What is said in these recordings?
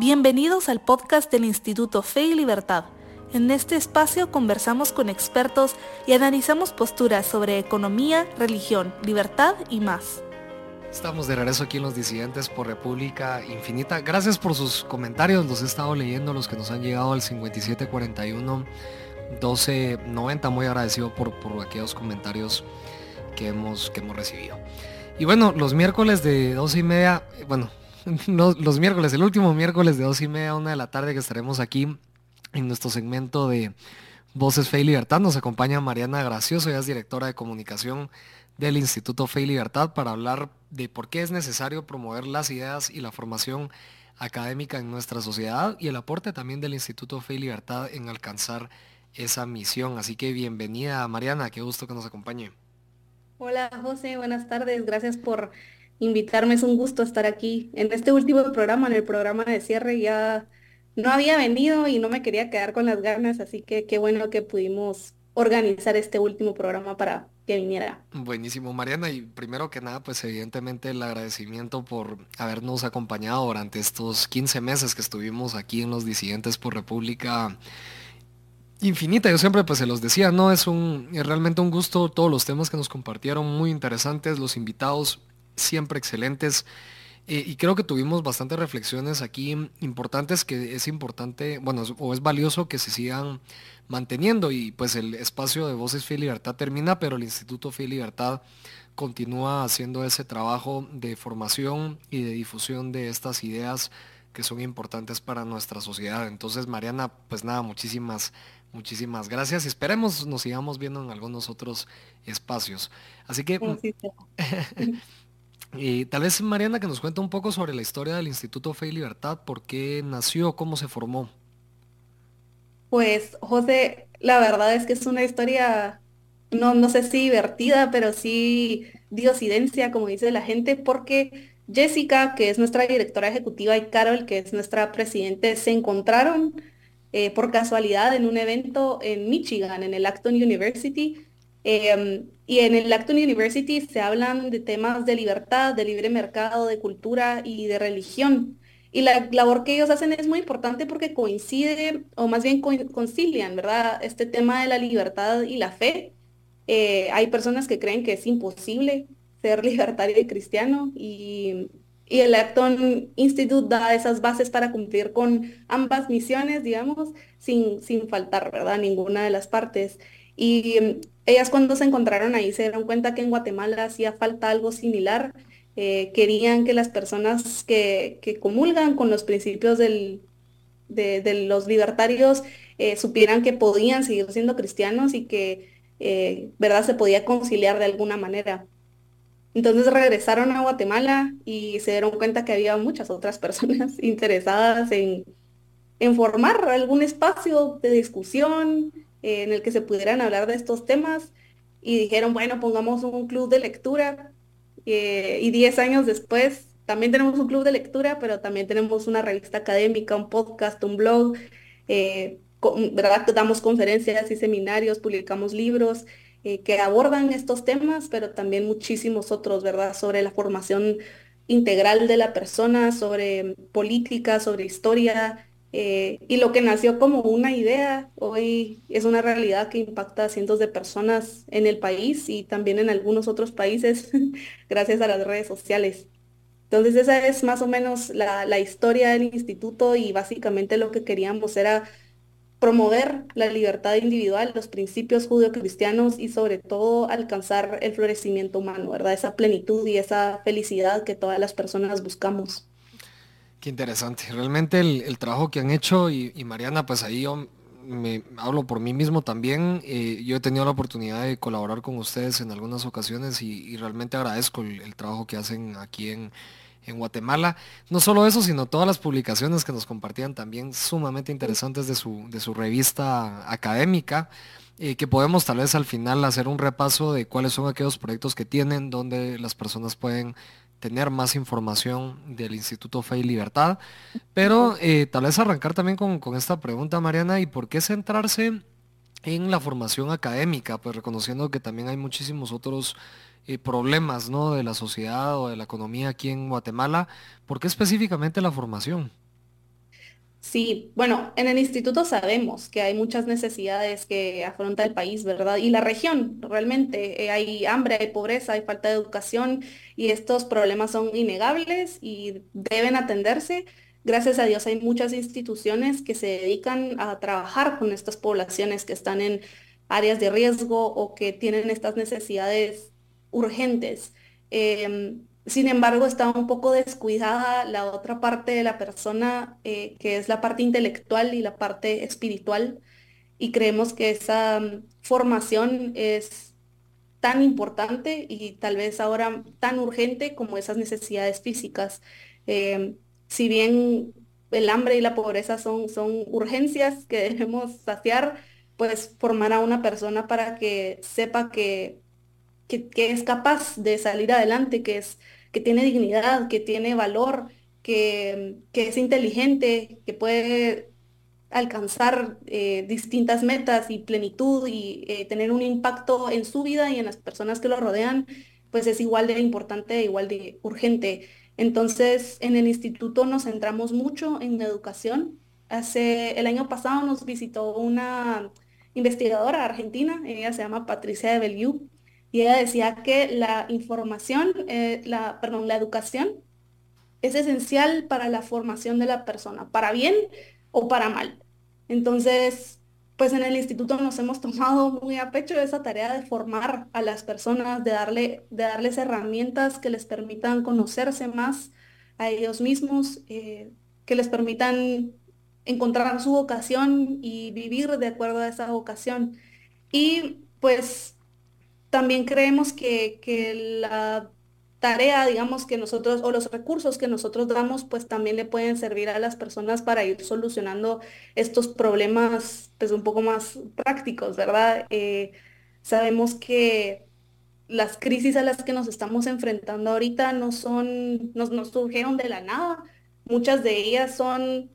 Bienvenidos al podcast del Instituto Fe y Libertad. En este espacio conversamos con expertos y analizamos posturas sobre economía, religión, libertad y más. Estamos de regreso aquí en Los Disidentes por República Infinita. Gracias por sus comentarios, los he estado leyendo, los que nos han llegado al 5741 1290. Muy agradecido por, por aquellos comentarios que hemos, que hemos recibido. Y bueno, los miércoles de dos y media, bueno, los, miércoles, el último miércoles de dos y media a una de la tarde que estaremos aquí en nuestro segmento de Voces Fe y Libertad. Nos acompaña Mariana Gracioso, ella es directora de comunicación del Instituto Fe y Libertad para hablar de por qué es necesario promover las ideas y la formación académica en nuestra sociedad y el aporte también del Instituto Fe y Libertad en alcanzar esa misión. Así que bienvenida Mariana, qué gusto que nos acompañe. Hola José, buenas tardes. Gracias por invitarme. Es un gusto estar aquí en este último programa, en el programa de cierre. Ya no había venido y no me quería quedar con las ganas, así que qué bueno que pudimos organizar este último programa para que viniera. Buenísimo, Mariana. Y primero que nada, pues evidentemente el agradecimiento por habernos acompañado durante estos 15 meses que estuvimos aquí en los disidentes por República infinita. Yo siempre pues se los decía, ¿no? Es un realmente un gusto todos los temas que nos compartieron, muy interesantes, los invitados siempre excelentes. Eh, y creo que tuvimos bastantes reflexiones aquí importantes que es importante, bueno, o es valioso que se sigan manteniendo y pues el espacio de Voces Fe y Libertad termina, pero el Instituto Fe y Libertad continúa haciendo ese trabajo de formación y de difusión de estas ideas que son importantes para nuestra sociedad. Entonces, Mariana, pues nada, muchísimas Muchísimas gracias y esperemos nos sigamos viendo en algunos otros espacios. Así que, y tal vez Mariana que nos cuente un poco sobre la historia del Instituto Fe y Libertad, por qué nació, cómo se formó. Pues José, la verdad es que es una historia, no, no sé si divertida, pero sí diosidencia, como dice la gente, porque Jessica, que es nuestra directora ejecutiva, y Carol, que es nuestra presidente, se encontraron eh, por casualidad en un evento en Michigan, en el Acton University. Em, y en el Acton University se hablan de temas de libertad, de libre mercado, de cultura y de religión. Y la labor que ellos hacen es muy importante porque coincide, o más bien concilian, ¿verdad? Este tema de la libertad y la fe. Eh, hay personas que creen que es imposible ser libertario y cristiano y el Acton Institute da esas bases para cumplir con ambas misiones, digamos, sin, sin faltar, ¿verdad? Ninguna de las partes. Y mm, ellas cuando se encontraron ahí se dieron cuenta que en Guatemala hacía falta algo similar. Eh, querían que las personas que, que, comulgan con los principios del, de, los libertarios eh, supieran que podían seguir siendo cristianos y que, eh, ¿verdad?, se podía conciliar de alguna manera. Entonces regresaron a Guatemala y se dieron cuenta que había muchas otras personas interesadas en, formar algún espacio de discusión en el que se pudieran hablar de estos temas y dijeron, bueno, pongamos un club de lectura eh, y diez años después también tenemos un club de lectura, pero también tenemos una revista académica, un podcast, un blog, eh, ¿verdad? Damos conferencias y seminarios, publicamos libros eh, que abordan estos temas, pero también muchísimos otros, ¿verdad? Sobre la formación integral de la persona, sobre política, sobre historia, eh, y lo que nació como una idea hoy es una realidad que impacta a cientos de personas en el país y también en algunos otros países gracias a las redes sociales. Entonces esa es más o menos la, la historia del instituto y básicamente lo que queríamos era promover la libertad individual, los principios judio-cristianos y sobre todo alcanzar el florecimiento humano, ¿verdad? Esa plenitud y esa felicidad que todas las personas buscamos. Qué interesante. Realmente el, trabajo que han hecho y, Mariana, pues ahí yo me hablo por mí mismo también. Eh, yo he tenido la oportunidad de colaborar con ustedes en algunas ocasiones y, realmente agradezco el trabajo que hacen aquí en, en Guatemala. No solo eso, sino todas las publicaciones que nos compartían también sumamente interesantes de su, de su revista académica. Eh, que podemos tal vez al final hacer un repaso de cuáles son aquellos proyectos que tienen, donde las personas pueden tener más información del Instituto Fe y Libertad. Pero eh, tal vez arrancar también con, con, esta pregunta, Mariana, ¿y por qué centrarse en la formación académica? Pues reconociendo que también hay muchísimos otros eh, problemas ¿no? de la sociedad o de la economía aquí en Guatemala. ¿Por qué específicamente la formación? Sí, bueno, en el instituto sabemos que hay muchas necesidades que afronta el país, ¿verdad? Y la región, realmente. eh, hay hambre, hay pobreza, hay falta de educación y estos problemas son innegables y deben atenderse. Gracias a Dios hay muchas instituciones que se dedican a trabajar con estas poblaciones que están en áreas de riesgo o que tienen estas necesidades urgentes. Em, sin embargo, está un poco descuidada la otra parte de la persona, eh, que es la parte intelectual y la parte espiritual, y creemos que esa mm, formación es tan importante y tal vez ahora tan urgente como esas necesidades físicas. Em, si bien el hambre y la pobreza son, son urgencias que debemos saciar, pues formar a una persona para que sepa que que, que es capaz de salir adelante, que es, que tiene dignidad, que tiene valor, que, que es inteligente, que puede alcanzar eh, distintas metas y plenitud y eh, tener un impacto en su vida y en las personas que lo rodean, pues es igual de importante, igual de urgente. Entonces, en el instituto nos centramos mucho en educación. Hace el año pasado nos visitó una investigadora argentina, ella se llama Patricia de Beliú, y ella decía que la información, eh, la, perdón, la educación es esencial para la formación de la persona, para bien o para mal. Entonces, pues en el instituto nos hemos tomado muy a pecho esa tarea de formar a las personas, de darle, de darles herramientas que les permitan conocerse más a ellos mismos, eh, que les permitan encontrar su vocación y vivir de acuerdo a esa vocación. Y pues también creemos que, que la tarea, digamos, que nosotros, o los recursos que nosotros damos, pues también le pueden servir a las personas para ir solucionando estos problemas, pues un poco más prácticos, ¿verdad? Eh, sabemos que las crisis a las que nos estamos enfrentando ahorita no son, nos, nos surgieron de la nada. Muchas de ellas son,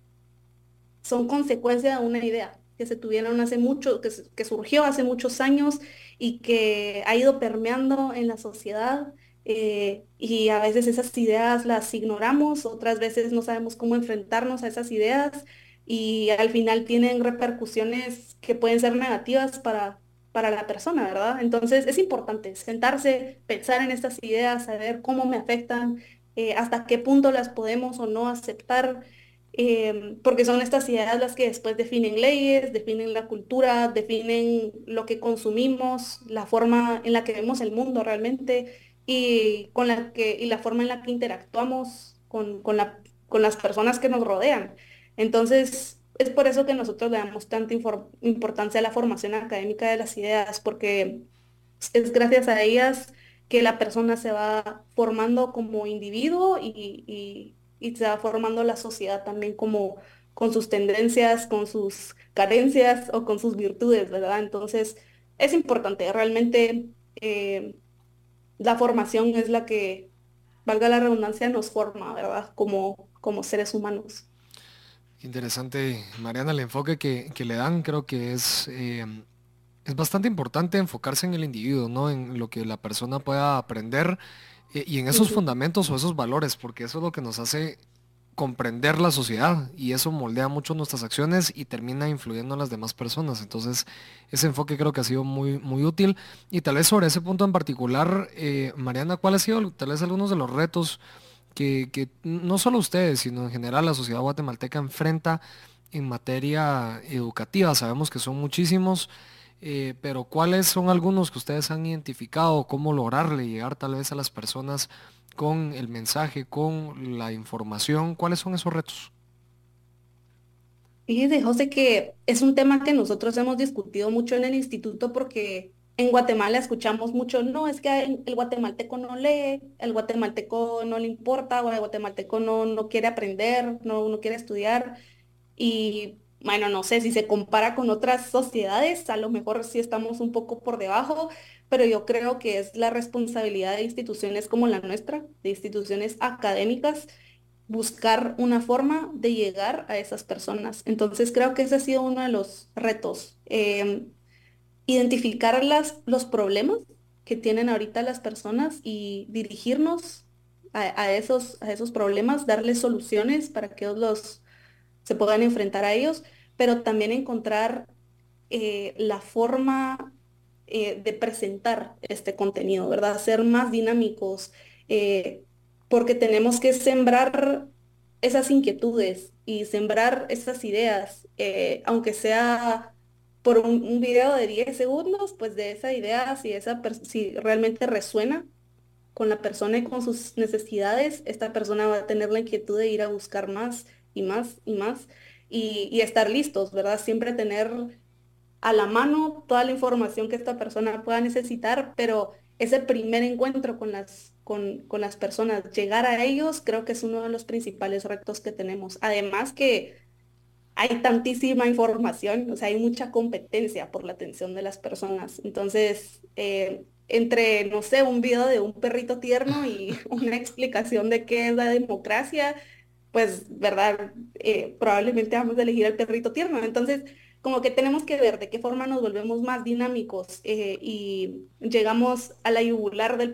son consecuencia de una idea que se tuvieron hace mucho, que, que surgió hace muchos años y que ha ido permeando en la sociedad. eh, y a veces esas ideas las ignoramos, otras veces no sabemos cómo enfrentarnos a esas ideas y al final tienen repercusiones que pueden ser negativas para, para la persona, ¿verdad? Entonces es importante sentarse, pensar en estas ideas, saber cómo me afectan, eh, hasta qué punto las podemos o no aceptar em, porque son estas ideas las que después definen leyes, definen la cultura, definen lo que consumimos, la forma en la que vemos el mundo realmente y, con la que, y la forma en la que interactuamos con, con la- con las personas que nos rodean. Entonces, es por eso que nosotros le damos tanta importancia a la formación académica de las ideas, porque es gracias a ellas que la persona se va formando como individuo y- y se va formando la sociedad también como con sus tendencias, con sus carencias o con sus virtudes, ¿verdad? Entonces, es importante, realmente eh, la formación es la que, valga la redundancia, nos forma, ¿verdad? Como, como seres humanos. Interesante, Mariana, el enfoque que, que le dan creo que es, eh, es bastante importante enfocarse en el individuo, ¿no? En lo que la persona pueda aprender y en esos fundamentos o esos valores, porque eso es lo que nos hace comprender la sociedad y eso moldea mucho nuestras acciones y termina influyendo en las demás personas. Entonces, ese enfoque creo que ha sido muy, muy útil. Y tal vez sobre ese punto en particular, eh, Mariana, ¿cuál ha sido tal vez algunos de los retos que, que no solo ustedes, sino en general la sociedad guatemalteca enfrenta en materia educativa? Sabemos que son muchísimos. Eh, pero ¿cuáles son algunos que ustedes han identificado? ¿Cómo lograrle llegar tal vez a las personas con el mensaje, con la información? ¿Cuáles son esos retos? Fíjese, José, que es un tema que nosotros hemos discutido mucho en el instituto porque en Guatemala escuchamos mucho, no, es que el guatemalteco no lee, el guatemalteco no le importa, o el guatemalteco no, no quiere aprender, no, no quiere estudiar. Y bueno, no sé si se compara con otras sociedades, a lo mejor sí estamos un poco por debajo, pero yo creo que es la responsabilidad de instituciones como la nuestra, de instituciones académicas buscar una forma de llegar a esas personas. Entonces creo que ese ha sido uno de los retos, em, identificar las, los problemas que tienen ahorita las personas y dirigirnos a, esos, a esos problemas, darles soluciones para que los, se puedan enfrentar a ellos, pero también encontrar eh, la forma eh, de presentar este contenido, ¿verdad? Ser más dinámicos, eh, porque tenemos que sembrar esas inquietudes y sembrar esas ideas, aunque sea por un, video de 10 segundos, pues de esa idea, si, esa si realmente resuena con la persona y con sus necesidades, esta persona va a tener la inquietud de ir a buscar más y más y más y, estar listos, ¿verdad? Siempre tener a la mano toda la información que esta persona pueda necesitar, pero ese primer encuentro con las, con, con, las personas, llegar a ellos, creo que es uno de los principales retos que tenemos. Además que hay tantísima información, o sea, hay mucha competencia por la atención de las personas. Entonces, eh, entre, no sé, un video de un perrito tierno y una explicación de qué es la democracia, pues, ¿verdad? Eh, probablemente vamos a elegir al perrito tierno. Entonces, como que tenemos que ver de qué forma nos volvemos más dinámicos eh, y llegamos a la yugular del,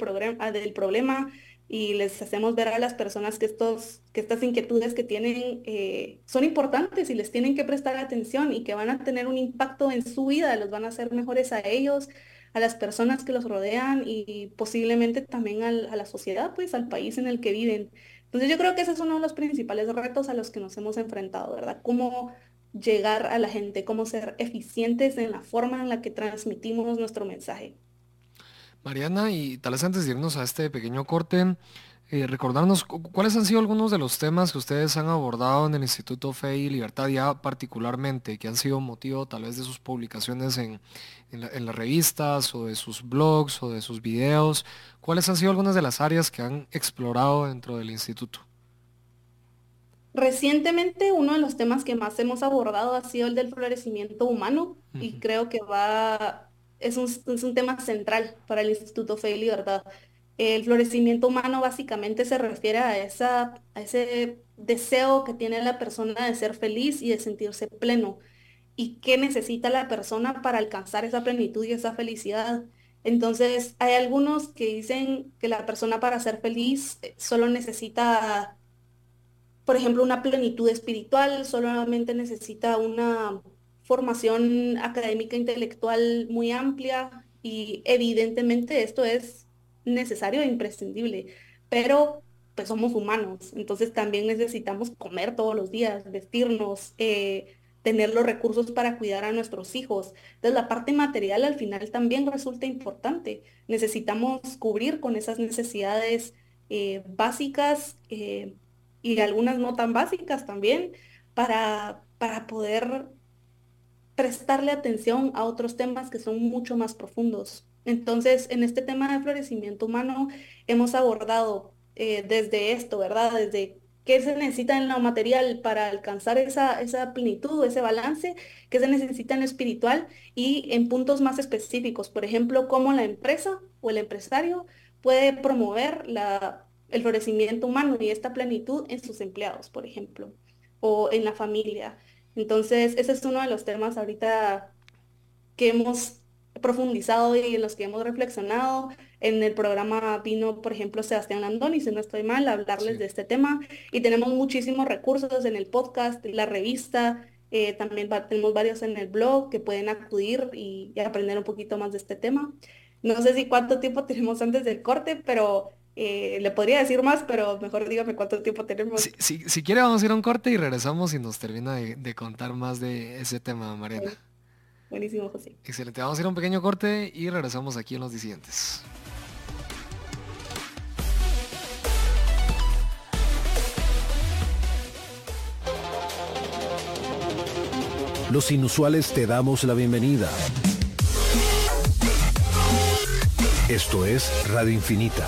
del problema y les hacemos ver a las personas que, estos, que estas inquietudes que tienen eh, son importantes y les tienen que prestar atención y que van a tener un impacto en su vida, los van a hacer mejores a ellos, a las personas que los rodean y posiblemente también a la sociedad, pues al país en el que viven. Entonces yo creo que ese es uno de los principales retos a los que nos hemos enfrentado, ¿verdad? Cómo llegar a la gente, cómo ser eficientes en la forma en la que transmitimos nuestro mensaje. Mariana, y tal vez antes de irnos a este pequeño corte, eh, recordarnos cuáles han sido algunos de los temas que ustedes han abordado en el Instituto Fe y Libertad ya particularmente, que han sido motivo tal vez de sus publicaciones en, las revistas o de sus blogs o de sus videos. ¿Cuáles han sido algunas de las áreas que han explorado dentro del instituto? Recientemente uno de los temas que más hemos abordado ha sido el del florecimiento humano y creo que va, es un, es un tema central para el Instituto Fe y Libertad. El florecimiento humano básicamente se refiere a, esa, a ese deseo que tiene la persona de ser feliz y de sentirse pleno. ¿Y qué necesita la persona para alcanzar esa plenitud y esa felicidad? Entonces, hay algunos que dicen que la persona para ser feliz eh, solo necesita, por ejemplo, una plenitud espiritual, solamente necesita una formación académica intelectual muy amplia y evidentemente esto es necesario e imprescindible, pero pues somos humanos, entonces también necesitamos comer todos los días, vestirnos, eh, tener los recursos para cuidar a nuestros hijos. Entonces la parte material al final también resulta importante. Necesitamos cubrir con esas necesidades eh, básicas eh, y algunas no tan básicas también para, para poder prestarle atención a otros temas que son mucho más profundos. Entonces, en este tema de florecimiento humano hemos abordado eh, desde esto, ¿verdad? Desde qué se necesita en lo material para alcanzar esa, esa plenitud, ese balance, qué se necesita en lo espiritual y en puntos más específicos, por ejemplo, cómo la empresa o el empresario puede promover la, el florecimiento humano y esta plenitud en sus empleados, por ejemplo, o en la familia. Entonces, ese es uno de los temas ahorita que hemos profundizado y en los que hemos reflexionado. En el programa vino, por ejemplo, Sebastián Landoni, si no estoy mal, a hablarles de este tema. Y tenemos muchísimos recursos en el podcast, la revista, eh, también tenemos varios en el blog que pueden acudir y, aprender un poquito más de este tema. No sé si cuánto tiempo tenemos antes del corte, pero eh, le podría decir más, pero mejor dígame cuánto tiempo tenemos. Si, quiere vamos a ir a un corte y regresamos y nos termina de, contar más de ese tema, Mariana. Buenísimo, José. Excelente. Vamos a ir a un pequeño corte y regresamos aquí en los disidentes. Los inusuales te damos la bienvenida. Esto es Radio Infinita.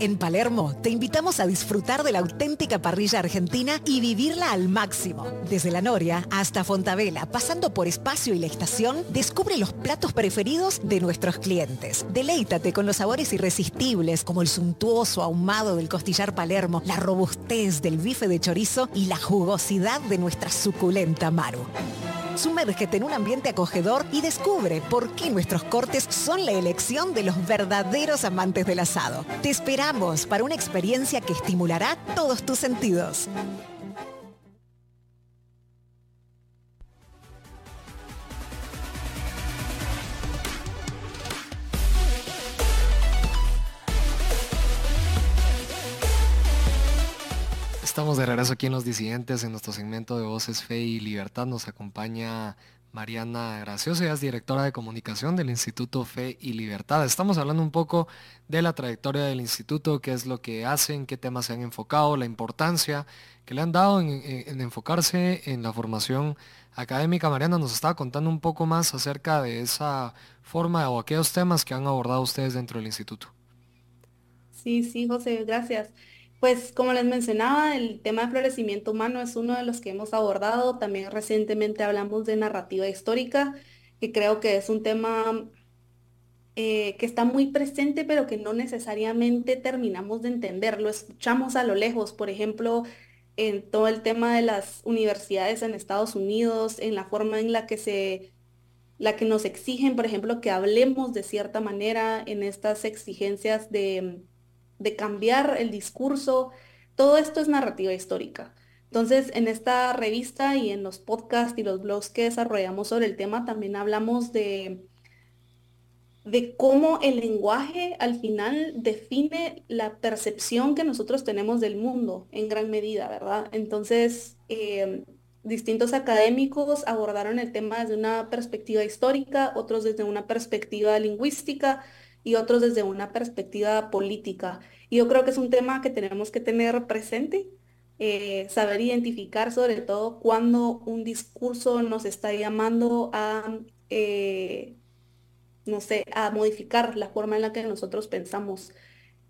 En Palermo te invitamos a disfrutar de la auténtica parrilla argentina y vivirla al máximo. Desde la Noria hasta Fontavela, pasando por Espacio y la Estación, descubre los platos preferidos de nuestros clientes. Deleítate con los sabores irresistibles como el suntuoso ahumado del costillar Palermo, la robustez del bife de chorizo y la jugosidad de nuestra suculenta maru. Sumérgete en un ambiente acogedor y descubre por qué nuestros cortes son la elección de los verdaderos amantes del asado. Te esperamos para una experiencia que estimulará todos tus sentidos. Estamos de regreso aquí en Los Disidentes, en nuestro segmento de Voces, Fe y Libertad. Nos acompaña Mariana Gracioso, ella es directora de comunicación del Instituto Fe y Libertad. Estamos hablando un poco de la trayectoria del instituto, qué es lo que hacen, qué temas se han enfocado, la importancia que le han dado en, enfocarse en la formación académica. Mariana nos estaba contando un poco más acerca de esa forma o aquellos temas que han abordado ustedes dentro del instituto. Sí, sí, José, gracias. Pues como les mencionaba, el tema de florecimiento humano es uno de los que hemos abordado. También recientemente hablamos de narrativa histórica, que creo que es un tema eh, que está muy presente, pero que no necesariamente terminamos de entender. Lo escuchamos a lo lejos, por ejemplo, en todo el tema de las universidades en Estados Unidos, en la forma en la que se la que nos exigen, por ejemplo, que hablemos de cierta manera en estas exigencias de de cambiar el discurso. Todo esto es narrativa histórica. Entonces, en esta revista y en los podcasts y los blogs que desarrollamos sobre el tema, también hablamos de, de cómo el lenguaje al final define la percepción que nosotros tenemos del mundo en gran medida, ¿verdad? Entonces, eh, distintos académicos abordaron el tema desde una perspectiva histórica, otros desde una perspectiva lingüística, y otros desde una perspectiva política. Y yo creo que es un tema que tenemos que tener presente, eh, saber identificar sobre todo cuando un discurso nos está llamando a, eh, no sé, a modificar la forma en la que nosotros pensamos.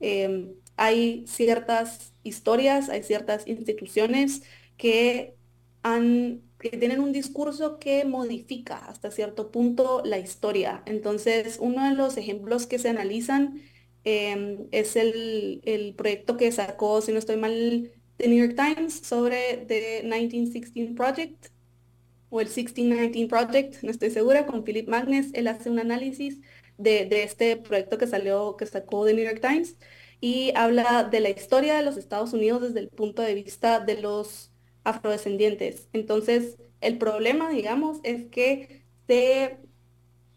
Em, hay ciertas historias, hay ciertas instituciones que han que tienen un discurso que modifica hasta cierto punto la historia. Entonces, uno de los ejemplos que se analizan em, es el, proyecto que sacó, si no estoy mal, The New York Times sobre The 1916 Project o el 1619 Project, no estoy segura, con Philip Magnes. Él hace un análisis de, de este proyecto que salió, que sacó The New York Times y habla de la historia de los Estados Unidos desde el punto de vista de los afrodescendientes. Entonces, el problema, digamos, es que se,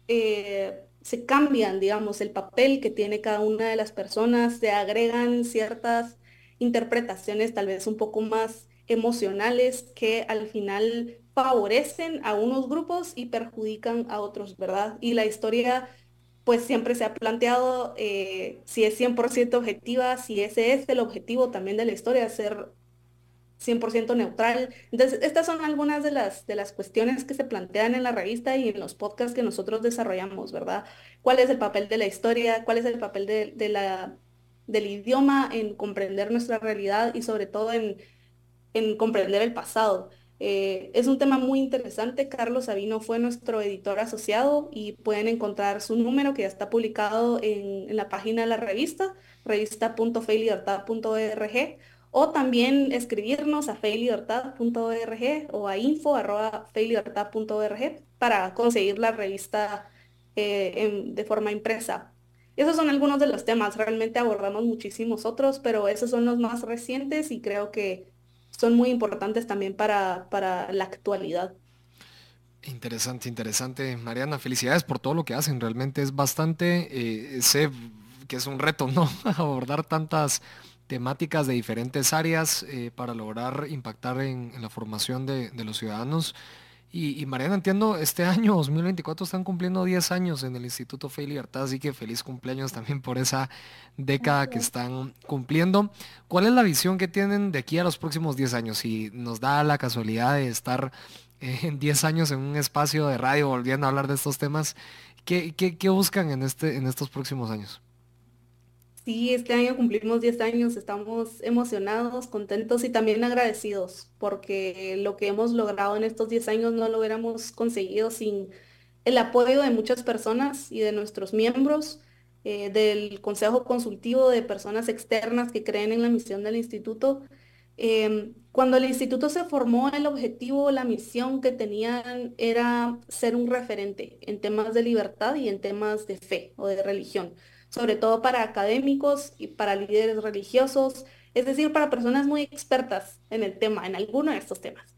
eh, se cambian, digamos, el papel que tiene cada una de las personas, se agregan ciertas interpretaciones tal vez un poco más emocionales que al final favorecen a unos grupos y perjudican a otros, ¿verdad? Y la historia pues siempre se ha planteado eh, si es 100% objetiva, si ese es el objetivo también de la historia, ser 100% neutral. Entonces, estas son algunas de las, de las cuestiones que se plantean en la revista y en los podcasts que nosotros desarrollamos, ¿verdad? ¿Cuál es el papel de la historia? ¿Cuál es el papel de, la, del idioma en comprender nuestra realidad y sobre todo en, en comprender el pasado? Eh, es un tema muy interesante. Carlos Sabino fue nuestro editor asociado y pueden encontrar su número que ya está publicado en, en la página de la revista, revista.feilibertad.org o también escribirnos a feilibertad.org o a info.feilibertad.org para conseguir la revista eh, de forma impresa. Esos son algunos de los temas, realmente abordamos muchísimos otros, pero esos son los más recientes y creo que son muy importantes también para, para la actualidad. Interesante, interesante. Mariana, felicidades por todo lo que hacen. Realmente es bastante, eh, sé que es un reto, ¿no? Abordar tantas temáticas de diferentes áreas eh, para lograr impactar en, la formación de, los ciudadanos. Y, Mariana, entiendo, este año 2024 están cumpliendo 10 años en el Instituto Fe y Libertad, así que feliz cumpleaños también por esa década que están cumpliendo. ¿Cuál es la visión que tienen de aquí a los próximos 10 años? Si nos da la casualidad de estar eh, en 10 años en un espacio de radio volviendo a hablar de estos temas, ¿qué, qué buscan en, este, en estos próximos años? Sí, este año cumplimos 10 años, estamos emocionados, contentos y también agradecidos porque lo que hemos logrado en estos 10 años no lo hubiéramos conseguido sin el apoyo de muchas personas y de nuestros miembros, eh, del Consejo Consultivo de personas externas que creen en la misión del instituto. Em, cuando el instituto se formó, el objetivo, la misión que tenían era ser un referente en temas de libertad y en temas de fe o de religión, sobre todo para académicos y para líderes religiosos, es decir, para personas muy expertas en el tema, en alguno de estos temas.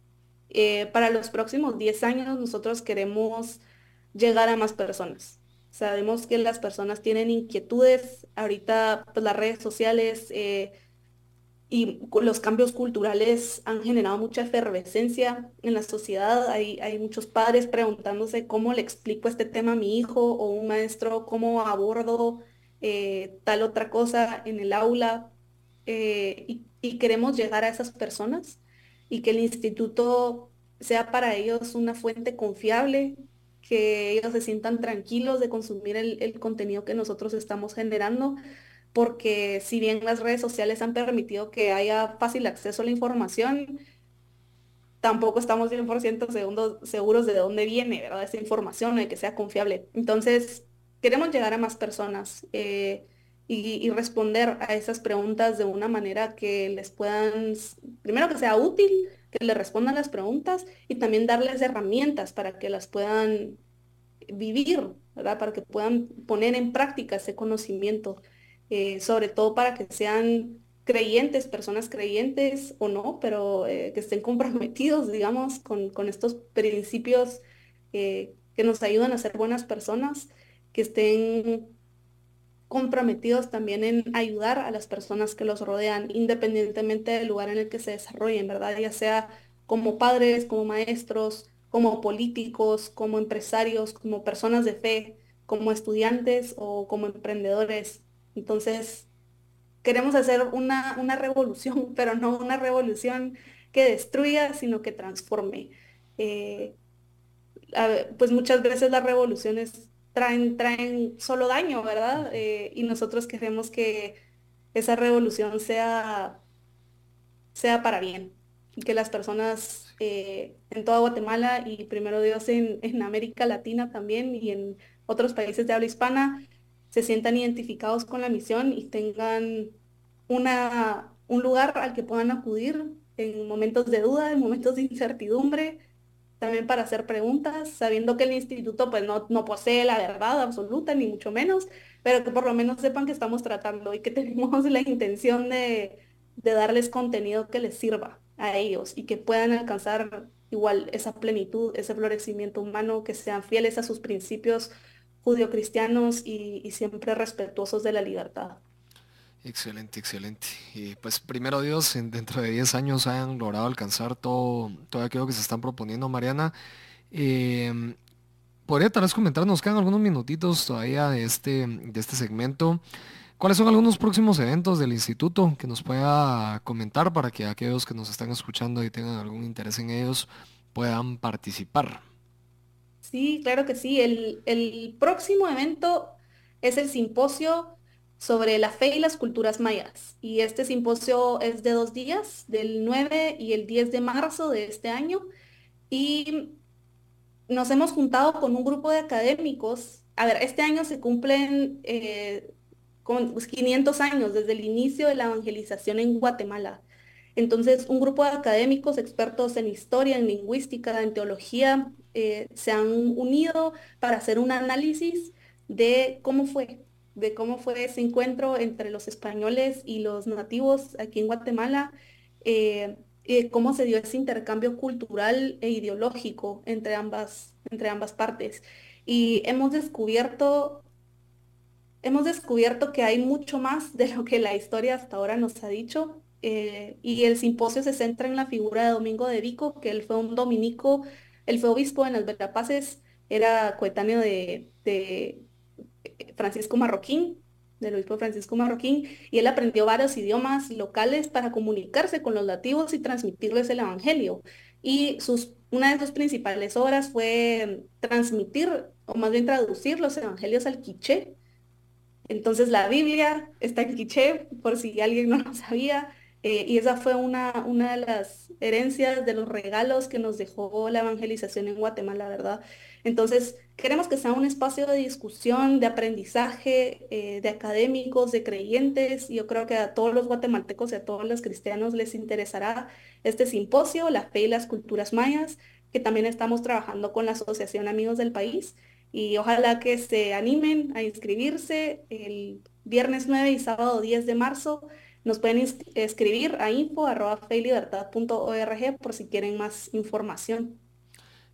Eh, para los próximos 10 años nosotros queremos llegar a más personas. Sabemos que las personas tienen inquietudes, ahorita pues, las redes sociales eh, y los cambios culturales han generado mucha efervescencia en la sociedad. Hay, hay muchos padres preguntándose cómo le explico este tema a mi hijo o un maestro, cómo abordo eh, tal otra cosa en el aula. y, y queremos llegar a esas personas y que el instituto sea para ellos una fuente confiable, que ellos se sientan tranquilos de consumir el, contenido que nosotros estamos generando, porque si bien las redes sociales han permitido que haya fácil acceso a la información, tampoco estamos 100% seguros de dónde viene ¿verdad? esa información, de que sea confiable. Entonces, queremos llegar a más personas. Eh, y, responder a esas preguntas de una manera que les puedan, primero que sea útil, que le respondan las preguntas y también darles herramientas para que las puedan vivir, ¿verdad? Para que puedan poner en práctica ese conocimiento, eh, sobre todo para que sean creyentes, personas creyentes o no, pero eh, que estén comprometidos, digamos, con, estos principios que nos ayudan a ser buenas personas, que estén comprometidos también en ayudar a las personas que los rodean, independientemente del lugar en el que se desarrollen, ¿verdad? Ya sea como padres, como maestros, como políticos, como empresarios, como personas de fe, como estudiantes o como emprendedores. Entonces, queremos hacer una, una revolución, pero no una revolución que destruya, sino que transforme. Eh, pues muchas veces las revoluciones traen, traen solo daño, ¿verdad? Eh, y nosotros queremos que esa revolución sea, sea para bien y que las personas eh, en toda Guatemala y primero Dios en, en, América Latina también y en otros países de habla hispana se sientan identificados con la misión y tengan una, un lugar al que puedan acudir en momentos de duda, en momentos de incertidumbre, también para hacer preguntas, sabiendo que el instituto pues no, no posee la verdad absoluta, ni mucho menos, pero que por lo menos sepan que estamos tratando y que tenemos la intención de, de darles contenido que les sirva a ellos y que puedan alcanzar igual esa plenitud, ese florecimiento humano, que sean fieles a sus principios judio-cristianos y, y siempre respetuosos de la libertad. Excelente, excelente. Y pues primero Dios, dentro de 10 años hayan logrado alcanzar todo, todo aquello que se están proponiendo, Mariana. Em, ¿Podría tal vez comentar, nos quedan algunos minutitos todavía de este, de este segmento? ¿Cuáles son algunos próximos eventos del instituto que nos pueda comentar para que aquellos que nos están escuchando y tengan algún interés en ellos puedan participar? Sí, claro que sí. El, el próximo evento es el simposio sobre la fe y las culturas mayas. Y este simposio es de dos días, del 9 y el 10 de marzo de este año. Y nos hemos juntado con un grupo de académicos. A ver, este año se cumplen eh, con 500 años desde el inicio de la evangelización en Guatemala. Entonces, un grupo de académicos expertos en historia, en lingüística, en teología, eh, se han unido para hacer un análisis de cómo fue de cómo fue ese encuentro entre los españoles y los nativos aquí en Guatemala, eh, cómo se dio ese intercambio cultural e ideológico entre ambas, entre ambas partes. Y hemos descubierto, hemos descubierto que hay mucho más de lo que la historia hasta ahora nos ha dicho. Eh, y el simposio se centra en la figura de Domingo de Vico, que él fue un dominico, él fue obispo en las Verapaces, era coetáneo de, Francisco Marroquín, del obispo Francisco Marroquín, y él aprendió varios idiomas locales para comunicarse con los nativos y transmitirles el Evangelio. Y sus, una de sus principales obras fue transmitir, o más bien traducir los Evangelios al quiché. Entonces la Biblia está en quiché, por si alguien no lo sabía. Eh, y esa fue una, una de las herencias, de los regalos que nos dejó la evangelización en Guatemala, ¿verdad? Entonces, queremos que sea un espacio de discusión, de aprendizaje, eh, de académicos, de creyentes. Yo creo que a todos los guatemaltecos y a todos los cristianos les interesará este simposio, la fe y las culturas mayas, que también estamos trabajando con la Asociación Amigos del País. Y ojalá que se animen a inscribirse el viernes 9 y sábado 10 de marzo nos pueden escribir a info.feilibertad.org por si quieren más información.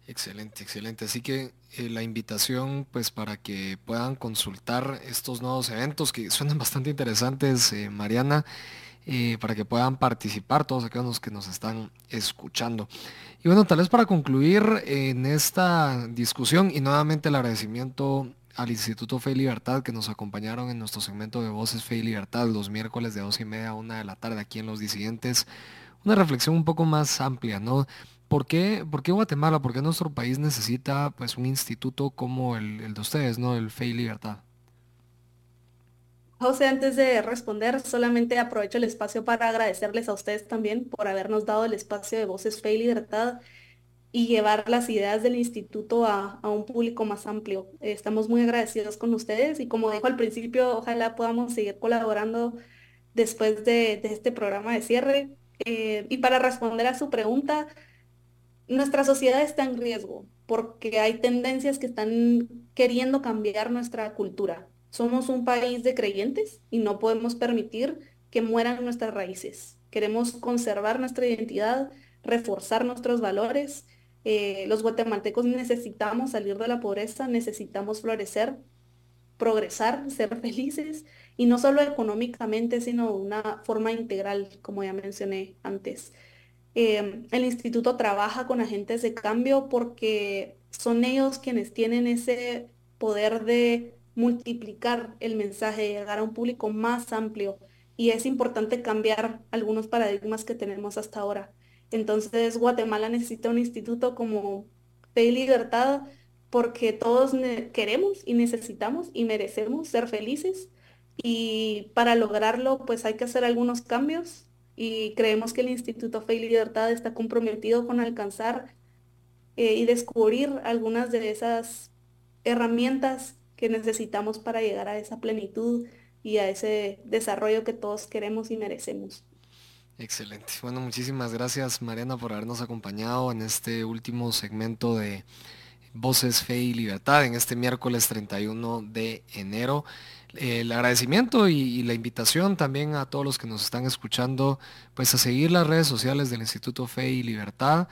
Excelente, excelente. Así que eh, la invitación pues para que puedan consultar estos nuevos eventos que suenan bastante interesantes, eh, Mariana, eh, para que puedan participar todos aquellos que nos están escuchando. Y bueno, tal vez para concluir en esta discusión y nuevamente el agradecimiento al Instituto Fe y Libertad que nos acompañaron en nuestro segmento de Voces Fe y Libertad los miércoles de dos y media a una de la tarde aquí en Los Disidentes. Una reflexión un poco más amplia, ¿no? ¿Por qué, por qué Guatemala, por qué nuestro país necesita pues un instituto como el, el de ustedes, ¿no? El Fe y Libertad. José, antes de responder, solamente aprovecho el espacio para agradecerles a ustedes también por habernos dado el espacio de Voces Fe y Libertad y llevar las ideas del instituto a, un público más amplio. estamos muy agradecidos con ustedes y como dijo al principio, ojalá podamos seguir colaborando después de, este programa de cierre. Eh, y para responder a su pregunta, nuestra sociedad está en riesgo porque hay tendencias que están queriendo cambiar nuestra cultura. Somos un país de creyentes y no podemos permitir que mueran nuestras raíces. Queremos conservar nuestra identidad, reforzar nuestros valores eh, los guatemaltecos necesitamos salir de la pobreza, necesitamos florecer, progresar, ser felices, y no solo económicamente, sino de una forma integral, como ya mencioné antes. Em, el instituto trabaja con agentes de cambio porque son ellos quienes tienen ese poder de multiplicar el mensaje, llegar a un público más amplio. Y es importante cambiar algunos paradigmas que tenemos hasta ahora. Entonces Guatemala necesita un instituto como y Libertad porque todos queremos y necesitamos y merecemos ser felices y para lograrlo pues hay que hacer algunos cambios y creemos que el Instituto Fe y Libertad está comprometido con alcanzar eh, y descubrir algunas de esas herramientas que necesitamos para llegar a esa plenitud y a ese desarrollo que todos queremos y merecemos. Excelente. Bueno, muchísimas gracias Mariana por habernos acompañado en este último segmento de Voces, Fe y Libertad en este miércoles 31 de enero. El agradecimiento y, la invitación también a todos los que nos están escuchando, pues a seguir las redes sociales del Instituto Fe y Libertad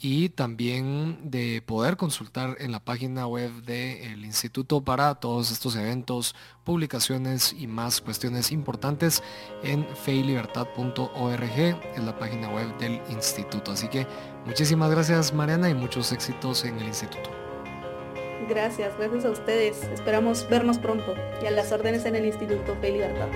y también de poder consultar en la página web del instituto para todos estos eventos, publicaciones y más cuestiones importantes en feylibertad.org, es la página web del instituto. Así que muchísimas gracias Mariana y muchos éxitos en el instituto. Gracias, gracias a ustedes. Esperamos vernos pronto y a las órdenes en el Instituto Fe Libertad.